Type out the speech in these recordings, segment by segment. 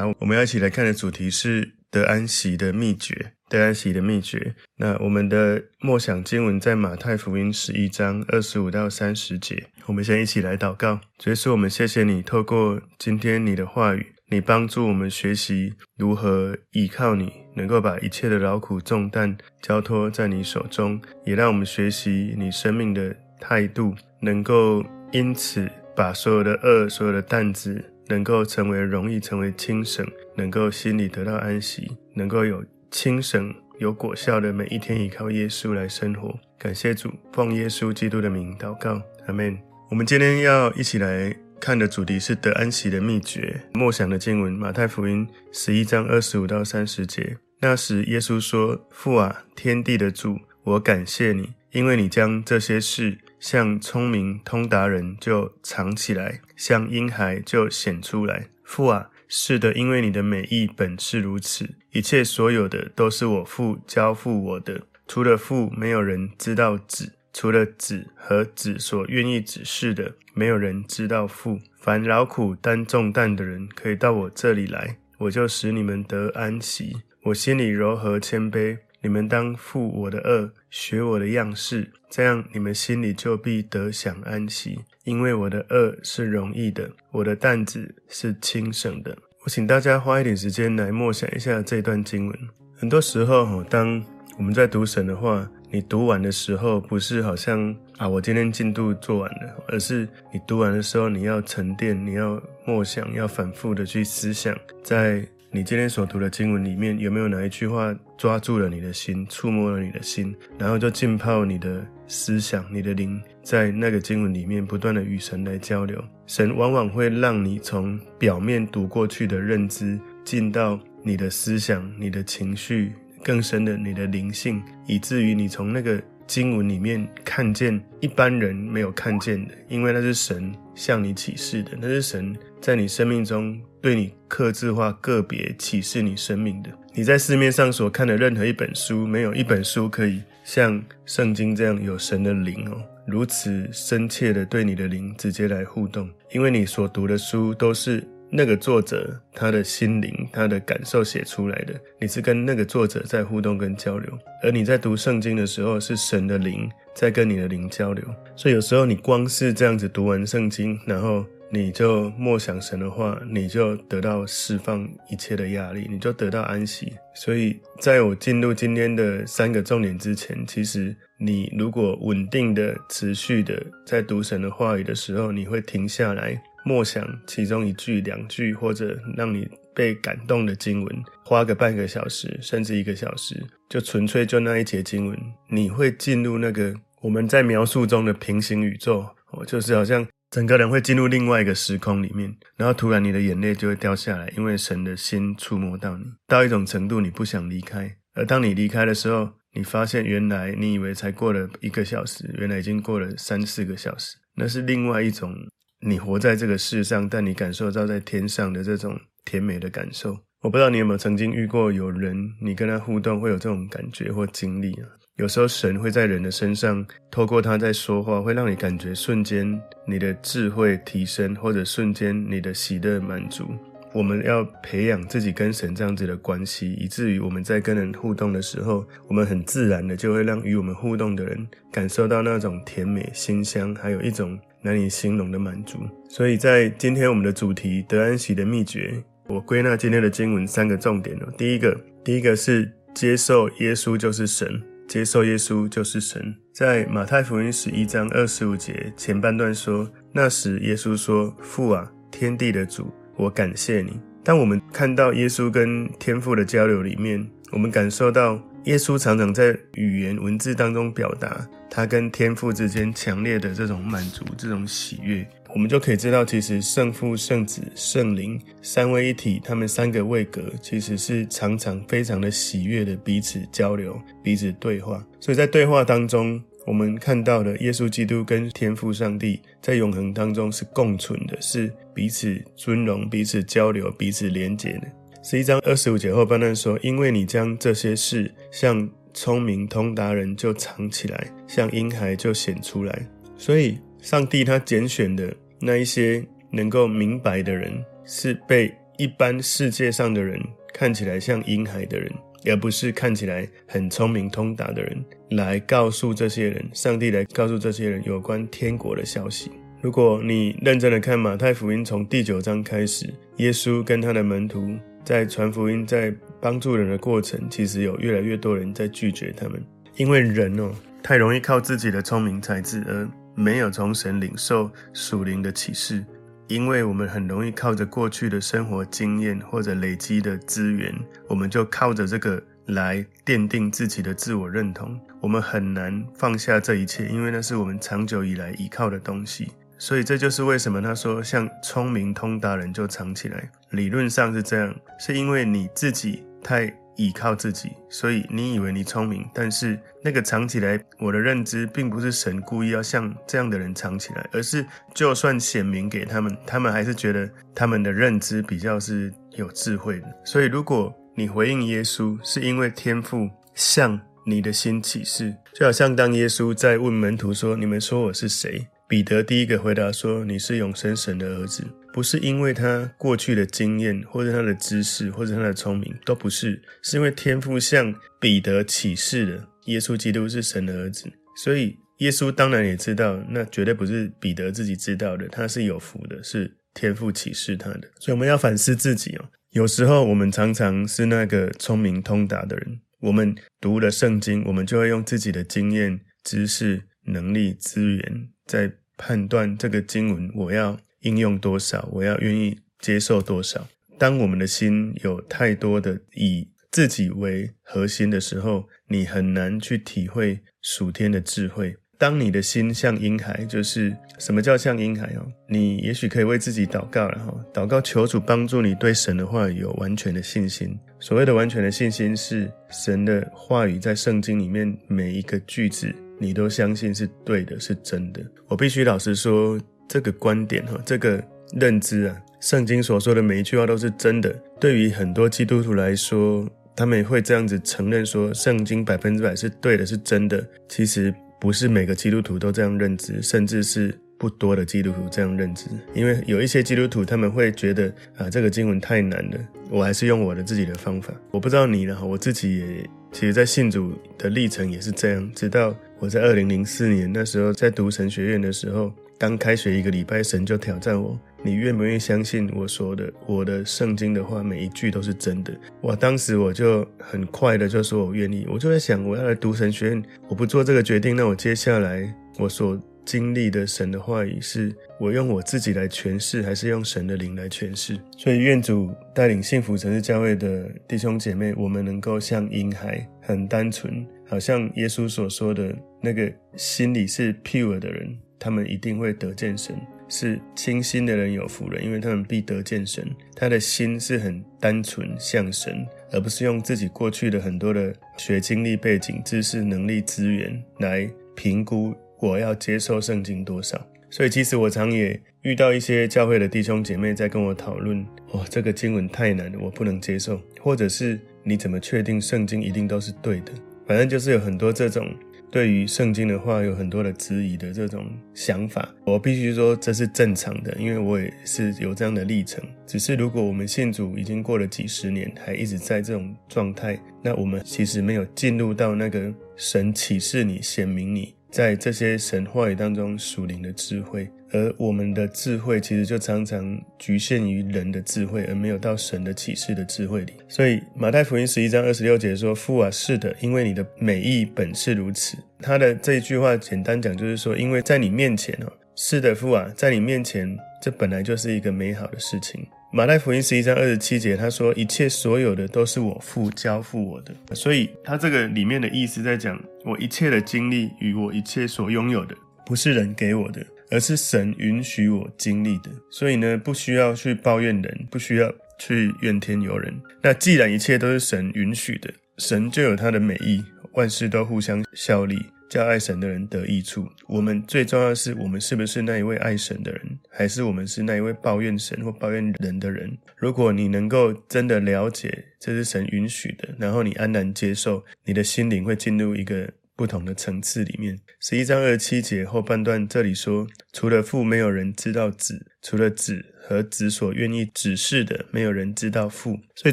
好，我们要一起来看的主题是得安息的秘诀。得安息的秘诀。那我们的默想经文在马太福音十一章二十五到三十节。我们先一起来祷告。主耶稣，我们谢谢你，透过今天你的话语，你帮助我们学习如何依靠你，能够把一切的劳苦重担交托在你手中，也让我们学习你生命的态度，能够因此把所有的恶、所有的担子，能够成为容易，成为轻省，能够心里得到安息，能够有轻省有果效的每一天，依靠耶稣来生活。感谢主，奉耶稣基督的名祷告，阿门。我们今天要一起来看的主题是得安息的秘诀。默想的经文，马太福音十一章二十五到三十节。那时耶稣说：“父啊，天地的主，我感谢你，因为你将这些事像聪明通达人就藏起来，像婴孩就显出来。父啊，是的，因为你的美意本是如此。一切所有的都是我父交付我的，除了父，没有人知道子。”除了子和子所愿意指示的，没有人知道父。凡劳苦担重担的人，可以到我这里来，我就使你们得安息。我心里柔和谦卑，你们当负我的轭，学我的样式，这样你们心里就必得享安息。因为我的轭是容易的，我的担子是轻省的。我请大家花一点时间来默想一下这段经文。很多时候，当我们在读神的话，你读完的时候，不是好像啊，我今天进度做完了，而是你读完的时候，你要沉淀，你要默想，要反复的去思想，在你今天所读的经文里面，有没有哪一句话抓住了你的心，触摸了你的心，然后就浸泡你的思想，你的灵，在那个经文里面不断的与神来交流。神往往会让你从表面读过去的认知，进到你的思想、你的情绪。更深的你的灵性，以至于你从那个经文里面看见一般人没有看见的，因为那是神向你启示的，那是神在你生命中对你客制化、个别启示你生命的。你在市面上所看的任何一本书，没有一本书可以像圣经这样有神的灵哦，如此深切的对你的灵直接来互动，因为你所读的书都是。那个作者他的心灵、他的感受写出来的，你是跟那个作者在互动跟交流，而你在读圣经的时候，是神的灵在跟你的灵交流。所以有时候你光是这样子读完圣经，然后你就默想神的话，你就得到释放一切的压力，你就得到安息。所以在我进入今天的三个重点之前，其实你如果稳定的、持续的在读神的话语的时候，你会停下来。默想其中一句、两句，或者让你被感动的经文，花个半个小时，甚至一个小时，就纯粹就那一节经文，你会进入那个我们在描述中的平行宇宙，哦，就是好像整个人会进入另外一个时空里面，然后突然你的眼泪就会掉下来，因为神的心触摸到你，到一种程度你不想离开，而当你离开的时候，你发现原来你以为才过了一个小时，原来已经过了三四个小时，那是另外一种。你活在这个世上，但你感受到在天上的这种甜美的感受。我不知道你有没有曾经遇过有人，你跟他互动会有这种感觉或经历啊？有时候神会在人的身上，透过他在说话，会让你感觉瞬间你的智慧提升，或者瞬间你的喜乐满足。我们要培养自己跟神这样子的关系，以至于我们在跟人互动的时候，我们很自然的就会让与我们互动的人感受到那种甜美、馨香，还有一种。难以形容的满足。所以在今天我们的主题得安息的秘诀，我归纳今天的经文三个重点哦。第一个，第一个是接受耶稣就是神，接受耶稣就是神。在马太福音十一章二十五节前半段说：“那时耶稣说，父啊，天地的主，我感谢你。”当我们看到耶稣跟天父的交流里面，我们感受到。耶稣常常在语言文字当中表达他跟天父之间强烈的这种满足、这种喜悦，我们就可以知道，其实圣父、圣子、圣灵三位一体，他们三个位格其实是常常非常的喜悦的彼此交流、彼此对话。所以在对话当中，我们看到的耶稣基督跟天父上帝在永恒当中是共存的，是彼此尊荣、彼此交流、彼此连结的。十一章二十五节后半段说：“因为你将这些事向聪明通达人就藏起来，向婴孩就显出来。所以，上帝他拣选的那一些能够明白的人，是被一般世界上的人看起来像婴孩的人，而不是看起来很聪明通达的人，来告诉这些人，上帝来告诉这些人有关天国的消息。如果你认真的看马太福音，从第九章开始，耶稣跟他的门徒在传福音、在帮助人的过程，其实有越来越多人在拒绝他们，因为人哦，太容易靠自己的聪明才智，而没有从神领受属灵的启示。因为我们很容易靠着过去的生活经验或者累积的资源，我们就靠着这个来奠定自己的自我认同。我们很难放下这一切，因为那是我们长久以来依靠的东西。所以这就是为什么他说，像聪明通达人就藏起来。理论上是这样，是因为你自己太。依靠自己，所以你以为你聪明，但是那个藏起来，我的认知并不是神故意要像这样的人藏起来，而是就算显明给他们，他们还是觉得他们的认知比较是有智慧的。所以如果你回应耶稣，是因为天赋向你的心启示，就好像当耶稣在问门徒说：“你们说我是谁？”彼得第一个回答说：“你是永生神的儿子。”不是因为他过去的经验，或者他的知识，或者他的聪明，都不是，是因为天父向彼得启示了耶稣基督是神的儿子。所以耶稣当然也知道，那绝对不是彼得自己知道的，他是有福的，是天父启示他的。所以我们要反思自己哦。有时候我们常常是那个聪明通达的人，我们读了圣经，我们就会用自己的经验、知识、能力、资源在。判断这个经文，我要应用多少，我要愿意接受多少。当我们的心有太多的以自己为核心的时候，你很难去体会属天的智慧。当你的心像婴孩，就是什么叫像婴孩哦？你也许可以为自己祷告了哈，祷告求主帮助你对神的话语有完全的信心。所谓的完全的信心，是神的话语在圣经里面每一个句子。你都相信是对的，是真的。我必须老实说，这个观点哈，这个认知啊，圣经所说的每一句话都是真的。对于很多基督徒来说，他们也会这样子承认说，圣经百分之百是对的，是真的。其实不是每个基督徒都这样认知，甚至是不多的基督徒这样认知。因为有一些基督徒他们会觉得啊，这个经文太难了，我还是用我的自己的方法。我不知道你呢，我自己也。其实，在信主的历程也是这样。直到我在二零零四年那时候在读神学院的时候，刚开学一个礼拜，神就挑战我：你愿不愿意相信我说的，我的圣经的话，每一句都是真的？哇！当时我就很快的就说我愿意。我就在想，我要来读神学院，我不做这个决定，那我接下来我所经历的神的话语，是我用我自己来诠释，还是用神的灵来诠释？所以愿主带领幸福城市教会的弟兄姐妹，我们能够像婴孩，很单纯，好像耶稣所说的那个心里是 pure 的人，他们一定会得见神。是清心的人有福了，因为他们必得见神。他的心是很单纯，像神，而不是用自己过去的很多的学经历、背景、知识、能力、资源来评估。我要接受圣经多少？所以其实我常也遇到一些教会的弟兄姐妹在跟我讨论：哦，这个经文太难了，我不能接受。或者是你怎么确定圣经一定都是对的？反正就是有很多这种对于圣经的话有很多的质疑的这种想法。我必须说这是正常的，因为我也是有这样的历程。只是如果我们信主已经过了几十年，还一直在这种状态，那我们其实没有进入到那个神启示你、显明你。在这些神话语当中，属灵的智慧，而我们的智慧其实就常常局限于人的智慧，而没有到神的启示的智慧里。所以马太福音十一章二十六节说：“父啊，是的，因为你的美意本是如此。”他的这一句话简单讲就是说，因为在你面前哦，是的，父啊，在你面前，这本来就是一个美好的事情。马太福音十一章二十七节，他说：“一切所有的都是我父交付我的。”所以他这个里面的意思在讲，我一切的经历与我一切所拥有的，不是人给我的，而是神允许我经历的。所以呢，不需要去抱怨人，不需要去怨天尤人。那既然一切都是神允许的，神就有他的美意，万事都互相效力。叫爱神的人得益处。我们最重要的是，我们是不是那一位爱神的人，还是我们是那一位抱怨神或抱怨人的人？如果你能够真的了解这是神允许的，然后你安然接受，你的心灵会进入一个不同的层次里面。十一章二十七节后半段这里说，除了父，没有人知道子；除了子和子所愿意指示的，没有人知道父。所以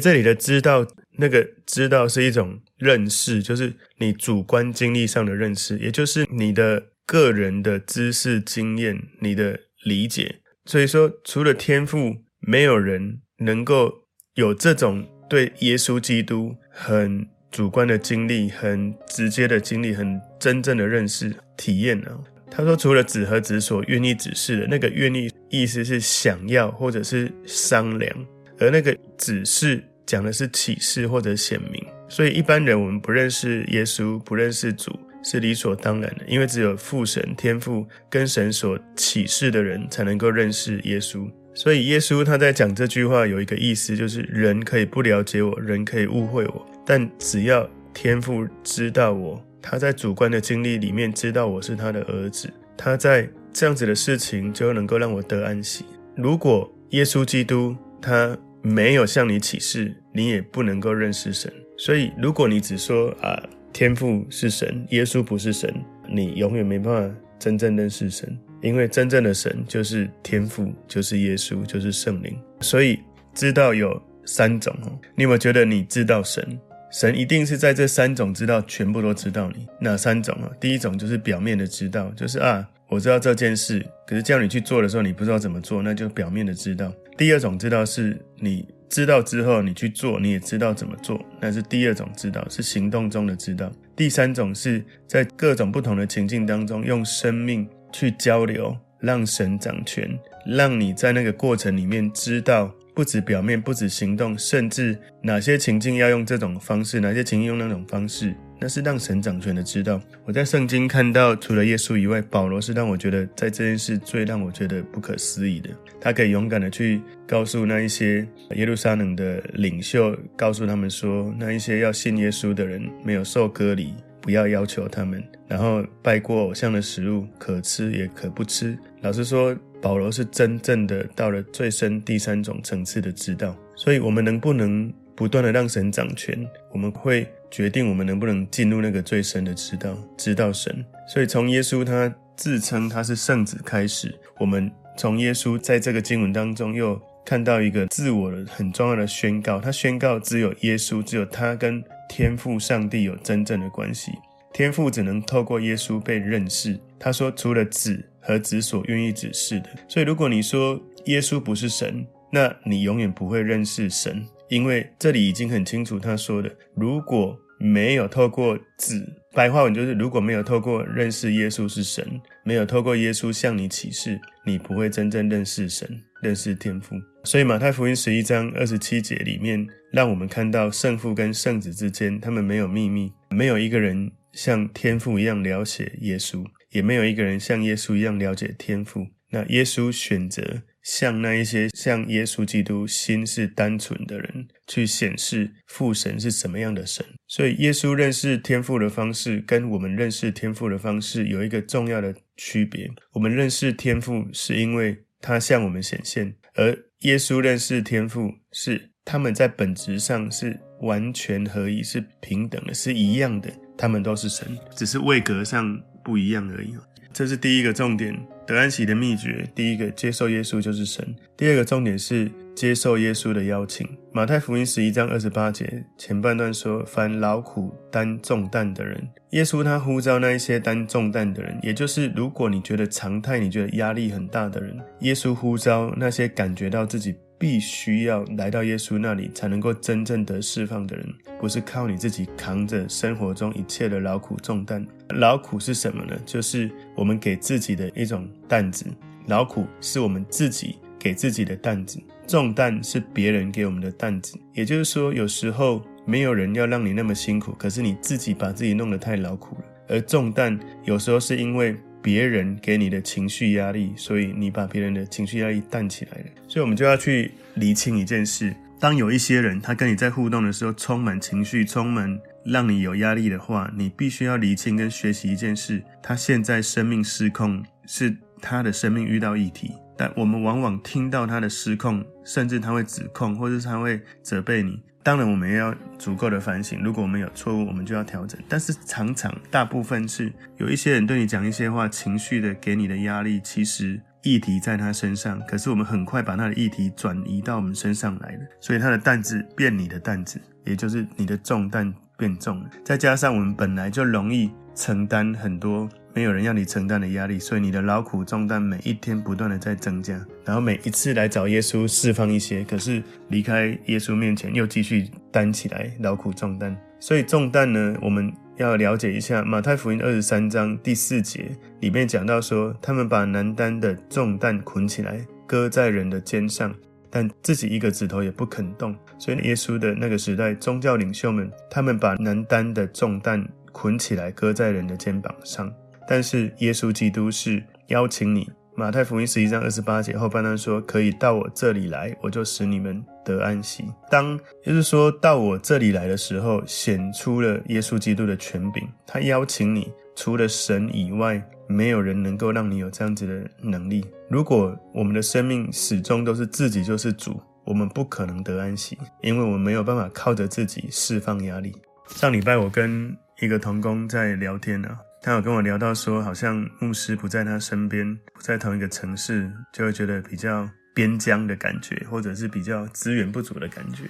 这里的知道，那个知道是一种认识，就是你主观经历上的认识，也就是你的个人的知识经验、你的理解。所以说，除了天赋，没有人能够有这种对耶稣基督很主观的经历、很直接的经历、很真正的认识体验呢、他说，除了子和子所愿意指示的，那个愿意意思是想要或者是商量，而那个指示讲的是启示或者显明。所以一般人我们不认识耶稣，不认识主。是理所当然的，因为只有父神天父跟神所启示的人才能够认识耶稣。所以耶稣他在讲这句话有一个意思，就是人可以不了解我，人可以误会我，但只要天父知道我，他在主观的经历里面知道我是他的儿子，他在这样子的事情就能够让我得安息。如果耶稣基督他没有向你启示，你也不能够认识神。所以如果你只说啊。天父是神，耶稣不是神，你永远没办法真正认识神，因为真正的神就是天父，就是耶稣，就是圣灵。所以知道有三种哦，你有没有觉得你知道神？神一定是在这三种知道全部都知道你。哪三种啊？第一种就是表面的知道，就是啊，我知道这件事，可是叫你去做的时候，你不知道怎么做，那就表面的知道。第二种知道是你。知道之后，你去做，你也知道怎么做，那是第二种知道，是行动中的知道。第三种是在各种不同的情境当中，用生命去交流，让神掌权，让你在那个过程里面知道，不止表面，不止行动，甚至哪些情境要用这种方式，哪些情境用那种方式。那是让神掌权的知道。我在圣经看到，除了耶稣以外，保罗是让我觉得在这件事最让我觉得不可思议的。他可以勇敢的去告诉那一些耶路撒冷的领袖，告诉他们说，那一些要信耶稣的人没有受割礼，不要要求他们。然后拜过偶像的食物，可吃也可不吃。老实说，保罗是真正的到了最深第三种层次的知道。所以，我们能不能不断的让神掌权？我们会。决定我们能不能进入那个最深的知道，知道神。所以从耶稣他自称他是圣子开始，我们从耶稣在这个经文当中又看到一个自我的很重要的宣告。他宣告只有耶稣，只有他跟天父上帝有真正的关系。天父只能透过耶稣被认识。他说，除了子和子所愿意指示的。所以如果你说耶稣不是神，那你永远不会认识神。因为这里已经很清楚，他说的，如果没有透过子，白话文就是如果没有透过认识耶稣是神，没有透过耶稣向你启示，你不会真正认识神，认识天父。所以马太福音十一章二十七节里面，让我们看到圣父跟圣子之间，他们没有秘密，没有一个人像天父一样了解耶稣，也没有一个人像耶稣一样了解天赋。那耶稣选择。向那一些像耶稣基督心是单纯的人，去显示父神是什么样的神。所以，耶稣认识天赋的方式，跟我们认识天赋的方式有一个重要的区别。我们认识天赋是因为他向我们显现，而耶稣认识天赋是他们在本质上是完全合一，是平等的，是一样的。他们都是神，只是位格上不一样而已。这是第一个重点，得安息的秘诀。第一个，接受耶稣就是神。第二个重点是接受耶稣的邀请。马太福音十一章二十八节前半段说：“凡劳苦担重担的人，耶稣他呼召那一些担重担的人，也就是如果你觉得常态，你觉得压力很大的人，耶稣呼召那些感觉到自己。”必须要来到耶稣那里，才能够真正得释放的人，不是靠你自己扛着生活中一切的劳苦重担。劳苦是什么呢？就是我们给自己的一种担子。劳苦是我们自己给自己的担子，重担是别人给我们的担子。也就是说，有时候没有人要让你那么辛苦，可是你自己把自己弄得太劳苦了。而重担有时候是因为。别人给你的情绪压力，所以你把别人的情绪压力淡起来了。所以，我们就要去厘清一件事：当有一些人他跟你在互动的时候，充满情绪，充满让你有压力的话，你必须要厘清跟学习一件事：他现在生命失控，是他的生命遇到议题。但我们往往听到他的失控，甚至他会指控，或者是他会责备你。当然我们也要足够的反省，如果我们有错误，我们就要调整。但是常常大部分是有一些人对你讲一些话，情绪的给你的压力，其实议题在他身上，可是我们很快把他的议题转移到我们身上来了，所以他的担子变你的担子，也就是你的重担变重了。再加上我们本来就容易承担很多。没有人要你承担的压力，所以你的劳苦重担每一天不断的在增加，然后每一次来找耶稣释放一些，可是离开耶稣面前又继续担起来劳苦重担。所以重担呢，我们要了解一下马太福音二十三章第四节里面讲到说，他们把难担的重担捆起来，搁在人的肩上，但自己一个指头也不肯动。所以耶稣的那个时代，宗教领袖们，他们把难担的重担捆起来，搁在人的肩膀上。但是耶稣基督是邀请你，马太福音十一章二十八节后半段说：“可以到我这里来，我就使你们得安息。”当就是说到我这里来的时候，显出了耶稣基督的权柄。他邀请你，除了神以外，没有人能够让你有这样子的能力。如果我们的生命始终都是自己就是主，我们不可能得安息，因为我们没有办法靠着自己释放压力。上礼拜我跟一个同工在聊天啊。他有跟我聊到说，好像牧师不在他身边，不在同一个城市，就会觉得比较边疆的感觉，或者是比较资源不足的感觉。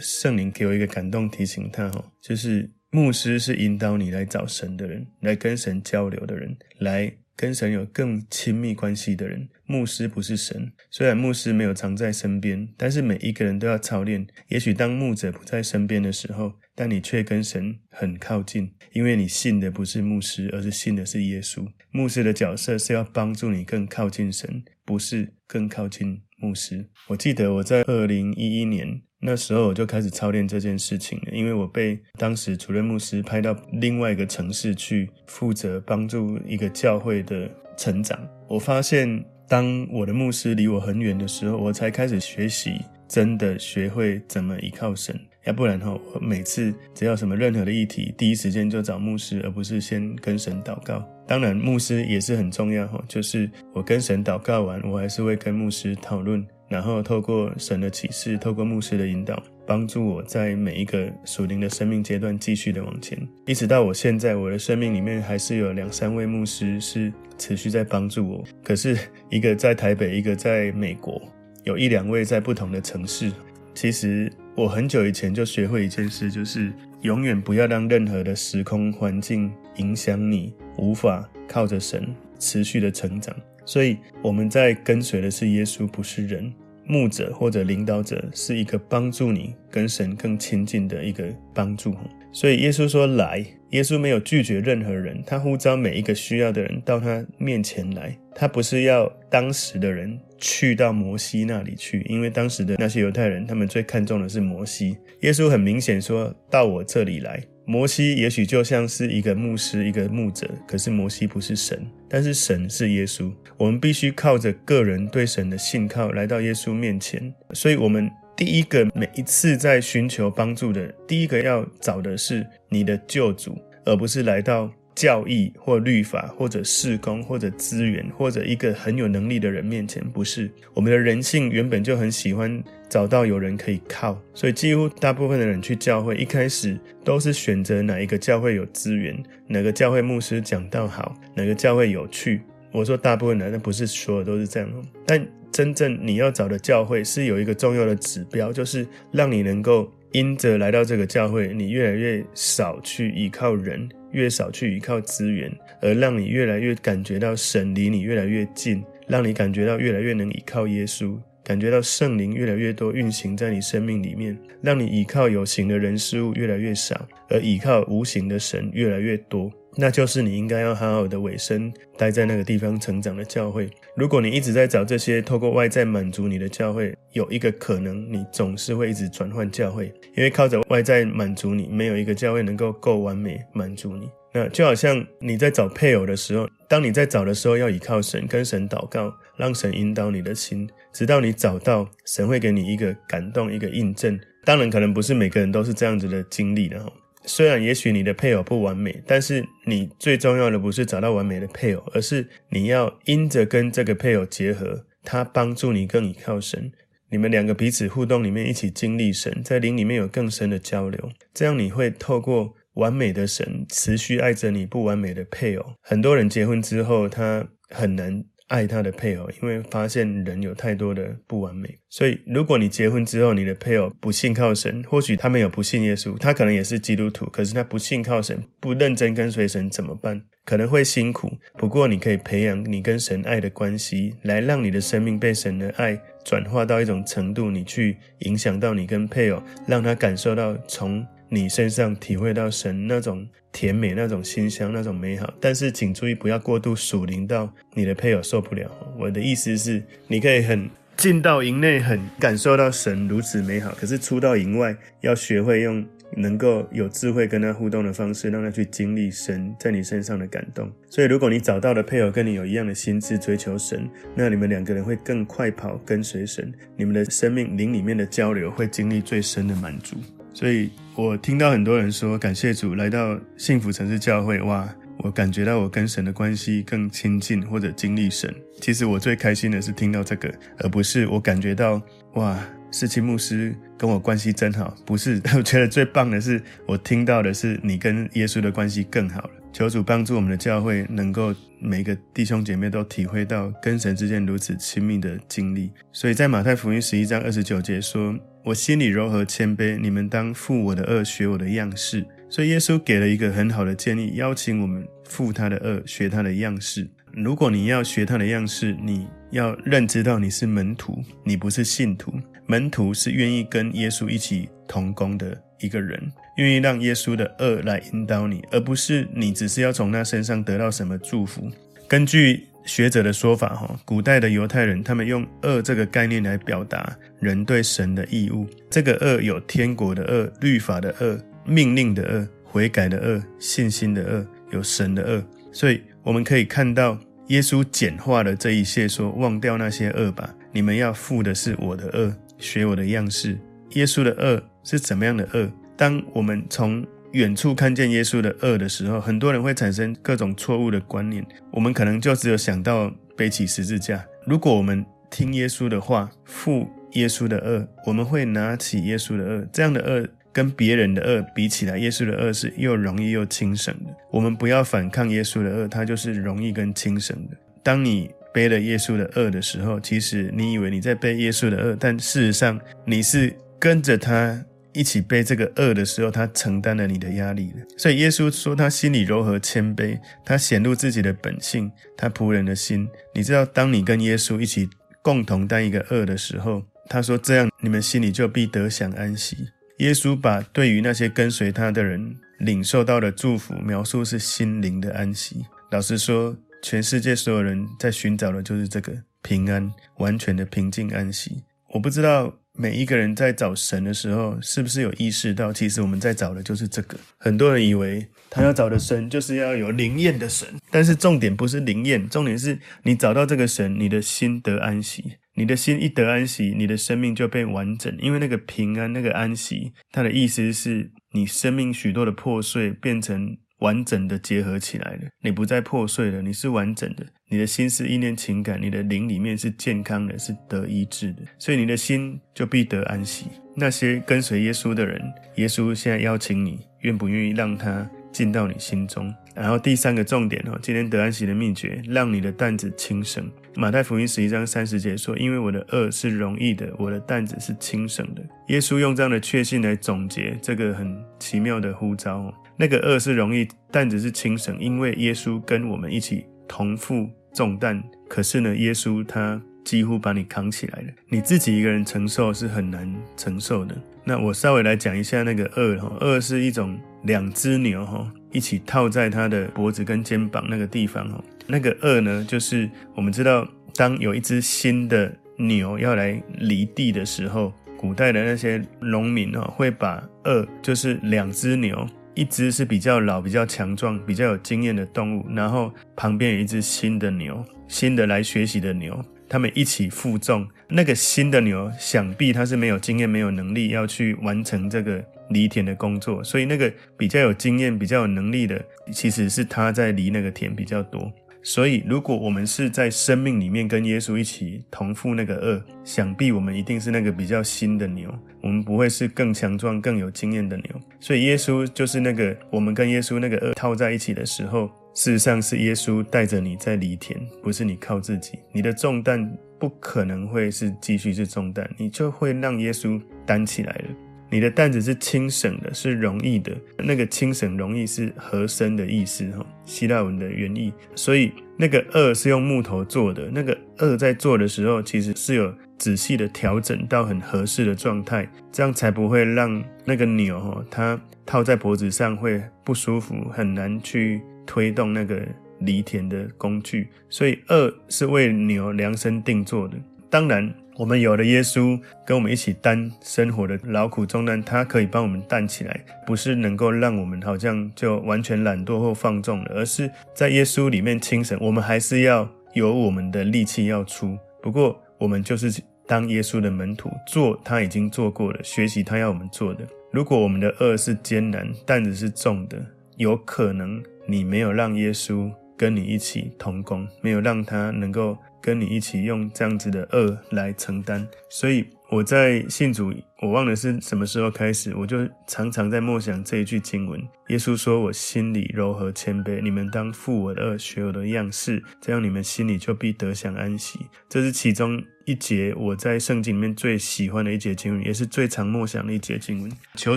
圣灵给我一个感动，提醒他哦，就是牧师是引导你来找神的人，来跟神交流的人，来跟神有更亲密关系的人。牧师不是神，虽然牧师没有常在身边，但是每一个人都要操练。也许当牧者不在身边的时候，但你却跟神很靠近，因为你信的不是牧师，而是信的是耶稣。牧师的角色是要帮助你更靠近神，不是更靠近牧师。我记得我在二零一一年那时候我就开始操练这件事情了，因为我被当时主任牧师派到另外一个城市去负责帮助一个教会的成长。我发现，当我的牧师离我很远的时候，我才开始学习，真的学会怎么依靠神。要不然哈，我每次只要什么任何的议题，第一时间就找牧师，而不是先跟神祷告。当然，牧师也是很重要哈，就是我跟神祷告完，我还是会跟牧师讨论，然后透过神的启示，透过牧师的引导，帮助我在每一个属灵的生命阶段继续的往前，一直到我现在，我的生命里面还是有两三位牧师是持续在帮助我。可是一个在台北，一个在美国，有一两位在不同的城市。其实。我很久以前就学会一件事，就是永远不要让任何的时空环境影响你，无法靠着神持续的成长。所以我们在跟随的是耶稣，不是人。牧者或者领导者是一个帮助你跟神更亲近的一个帮助。所以耶稣说来，耶稣没有拒绝任何人，他呼召每一个需要的人到他面前来。他不是要当时的人。去到摩西那里去，因为当时的那些犹太人，他们最看重的是摩西。耶稣很明显说到我这里来，摩西也许就像是一个牧师、一个牧者，可是摩西不是神，但是神是耶稣。我们必须靠着个人对神的信靠来到耶稣面前。所以，我们第一个每一次在寻求帮助的，第一个要找的是你的救主，而不是来到。教义或律法或者事工或者资源或者一个很有能力的人面前，不是我们的人性原本就很喜欢找到有人可以靠，所以几乎大部分的人去教会一开始都是选择哪一个教会有资源，哪个教会牧师讲道好，哪个教会有趣。我说大部分人，那不是所有都是这样。但真正你要找的教会是有一个重要的指标，就是让你能够因着来到这个教会，你越来越少去依靠人。越少去依靠资源，而让你越来越感觉到神离你越来越近，让你感觉到越来越能依靠耶稣，感觉到圣灵越来越多运行在你生命里面，让你依靠有形的人事物越来越少，而依靠无形的神越来越多。那就是你应该要好好的委身待在那个地方成长的教会。如果你一直在找这些透过外在满足你的教会，有一个可能，你总是会一直转换教会，因为靠着外在满足你，没有一个教会能够够完美满足你。那就好像你在找配偶的时候，当你在找的时候，要依靠神，跟神祷告，让神引导你的心，直到你找到，神会给你一个感动，一个印证。当然，可能不是每个人都是这样子的经历的哈。虽然也许你的配偶不完美，但是你最重要的不是找到完美的配偶，而是你要因着跟这个配偶结合，他帮助你更依靠神。你们两个彼此互动里面一起经历神，在灵里面有更深的交流，这样你会透过完美的神持续爱着你不完美的配偶。很多人结婚之后，他很难。爱他的配偶，因为发现人有太多的不完美，所以如果你结婚之后，你的配偶不信靠神，或许他没有不信耶稣，他可能也是基督徒，可是他不信靠神，不认真跟随神，怎么办？可能会辛苦，不过你可以培养你跟神爱的关系，来让你的生命被神的爱转化到一种程度，你去影响到你跟配偶，让他感受到从你身上体会到神那种。甜美那种馨香，那种美好，但是请注意不要过度属灵到你的配偶受不了。我的意思是，你可以很进到营内，很感受到神如此美好，可是出到营外，要学会用能够有智慧跟他互动的方式，让他去经历神在你身上的感动。所以，如果你找到的配偶跟你有一样的心智追求神，那你们两个人会更快跑跟随神，你们的生命灵里面的交流会经历最深的满足。所以我听到很多人说，感谢主来到幸福城市教会，哇，我感觉到我跟神的关系更亲近，或者经历神。其实我最开心的是听到这个，而不是我感觉到哇，世青牧师跟我关系真好。不是，我觉得最棒的是我听到的是你跟耶稣的关系更好了。求主帮助我们的教会，能够每个弟兄姐妹都体会到跟神之间如此亲密的经历。所以在马太福音十一章二十九节说。我心里柔和谦卑，你们当负我的轭，学我的样式。所以耶稣给了一个很好的建议，邀请我们负他的轭，学他的样式。如果你要学他的样式，你要认知到你是门徒，你不是信徒。门徒是愿意跟耶稣一起同工的一个人，愿意让耶稣的轭来引导你，而不是你只是要从他身上得到什么祝福。根据学者的说法，哈，古代的犹太人他们用恶这个概念来表达人对神的义务。这个恶有天国的恶、律法的恶、命令的恶、悔改的恶、信心的恶，有神的恶。所以我们可以看到，耶稣简化了这一切，说忘掉那些恶吧，你们要负的是我的恶，学我的样式。耶稣的恶是怎么样的恶？当我们从远处看见耶稣的恶的时候，很多人会产生各种错误的观念。我们可能就只有想到背起十字架。如果我们听耶稣的话，负耶稣的恶，我们会拿起耶稣的恶。这样的恶跟别人的恶比起来，耶稣的恶是又容易又轻省的。我们不要反抗耶稣的恶，它就是容易跟轻省的。当你背了耶稣的恶的时候，其实你以为你在背耶稣的恶，但事实上你是跟着他。一起背这个恶的时候，他承担了你的压力了。所以耶稣说他心里柔和谦卑，他显露自己的本性，他仆人的心。你知道，当你跟耶稣一起共同担一个恶的时候，他说这样你们心里就必得享安息。耶稣把对于那些跟随他的人领受到的祝福描述是心灵的安息。老实说，全世界所有人在寻找的就是这个平安，完全的平静安息。我不知道。每一个人在找神的时候，是不是有意识到，其实我们在找的就是这个？很多人以为他要找的神就是要有灵验的神，但是重点不是灵验，重点是你找到这个神，你的心得安息。你的心一得安息，你的生命就被完整。因为那个平安，那个安息，它的意思是你生命许多的破碎变成。完整的结合起来了，你不再破碎了，你是完整的，你的心思、意念、情感，你的灵里面是健康的，是得医治的，所以你的心就必得安息。那些跟随耶稣的人，耶稣现在邀请你，愿不愿意让他进到你心中？然后第三个重点哦，今天得安息的秘诀，让你的担子轻省。马太福音十一章三十节说：“因为我的轭是容易的，我的担子是轻省的。”耶稣用这样的确信来总结这个很奇妙的呼召。那个轭是容易，担子是轻省，因为耶稣跟我们一起同负重担。可是呢，耶稣他几乎把你扛起来了，你自己一个人承受是很难承受的。那我稍微来讲一下那个轭哈，轭是一种两只牛哈一起套在他的脖子跟肩膀那个地方哈。那个轭呢，就是我们知道，当有一只新的牛要来犁地的时候，古代的那些农民哦会把轭，就是两只牛。一只是比较老、比较强壮、比较有经验的动物，然后旁边有一只新的牛，新的来学习的牛，他们一起负重。那个新的牛想必它是没有经验、没有能力要去完成这个犁田的工作，所以那个比较有经验、比较有能力的，其实是它在犁那个田比较多。所以，如果我们是在生命里面跟耶稣一起同负那个轭，想必我们一定是那个比较新的牛，我们不会是更强壮、更有经验的牛。所以，耶稣就是那个我们跟耶稣那个轭套在一起的时候，事实上是耶稣带着你在犁田，不是你靠自己。你的重担不可能会是继续是重担，你就会让耶稣担起来了。你的担子是轻省的，是容易的。那个轻省容易是合身的意思，哈，希腊文的原意。所以那个轭是用木头做的。那个轭在做的时候，其实是有仔细的调整到很合适的状态，这样才不会让那个牛，哈，它套在脖子上会不舒服，很难去推动那个犁田的工具。所以轭是为牛量身定做的。当然。我们有了耶稣跟我们一起担生活的劳苦重担，他可以帮我们担起来，不是能够让我们好像就完全懒惰或放纵了，而是在耶稣里面轻省。我们还是要有我们的力气要出，不过我们就是当耶稣的门徒，做他已经做过了，学习他要我们做的。如果我们的轭是艰难，担子是重的，有可能你没有让耶稣跟你一起同工，没有让他能够。跟你一起用这样子的恶来承担，所以我在信主，我忘了是什么时候开始，我就常常在默想这一句经文。耶稣说：“我心里柔和谦卑，你们当负我的轭，学我的样式，这样你们心里就必得享安息。”这是其中一节我在圣经里面最喜欢的一节经文，也是最常默想的一节经文。求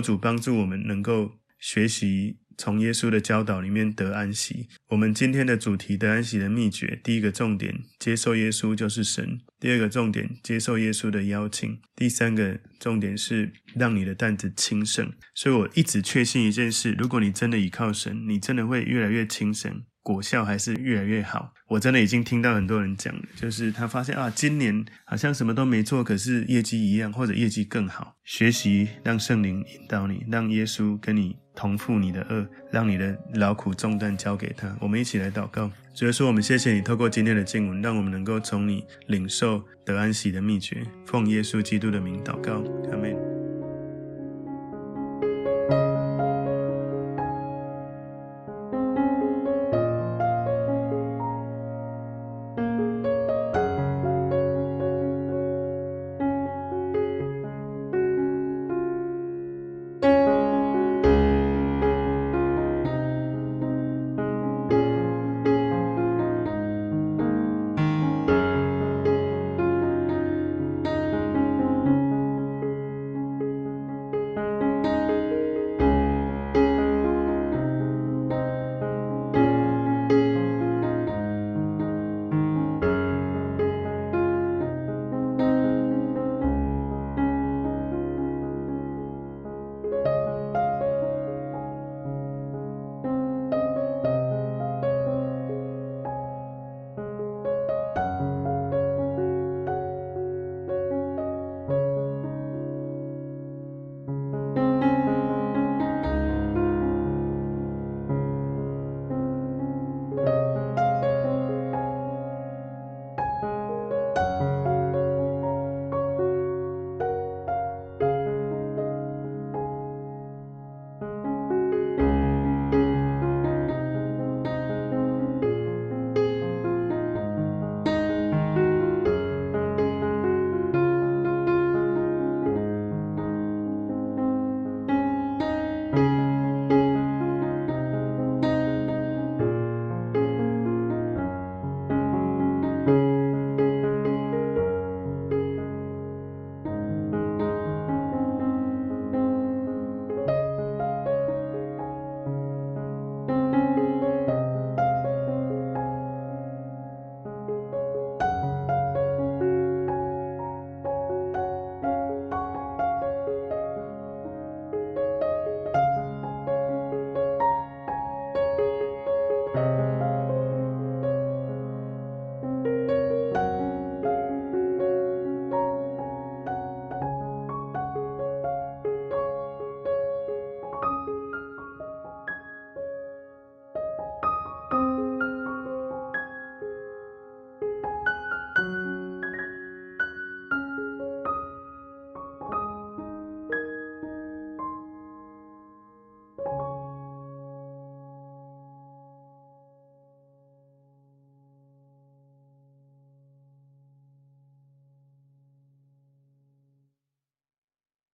主帮助我们能够学习。从耶稣的教导里面得安息。我们今天的主题得安息的秘诀，第一个重点，接受耶稣就是神；第二个重点，接受耶稣的邀请；第三个重点是让你的担子轻省。所以我一直确信一件事：如果你真的倚靠神，你真的会越来越轻省。果效还是越来越好。我真的已经听到很多人讲了，就是他发现啊，今年好像什么都没做，可是业绩一样，或者业绩更好。学习让圣灵引导你，让耶稣跟你同负你的恶，让你的劳苦重担交给他。我们一起来祷告，主耶稣，我们谢谢你，透过今天的经文，让我们能够从你领受得安息的秘诀。奉耶稣基督的名祷告，阿门。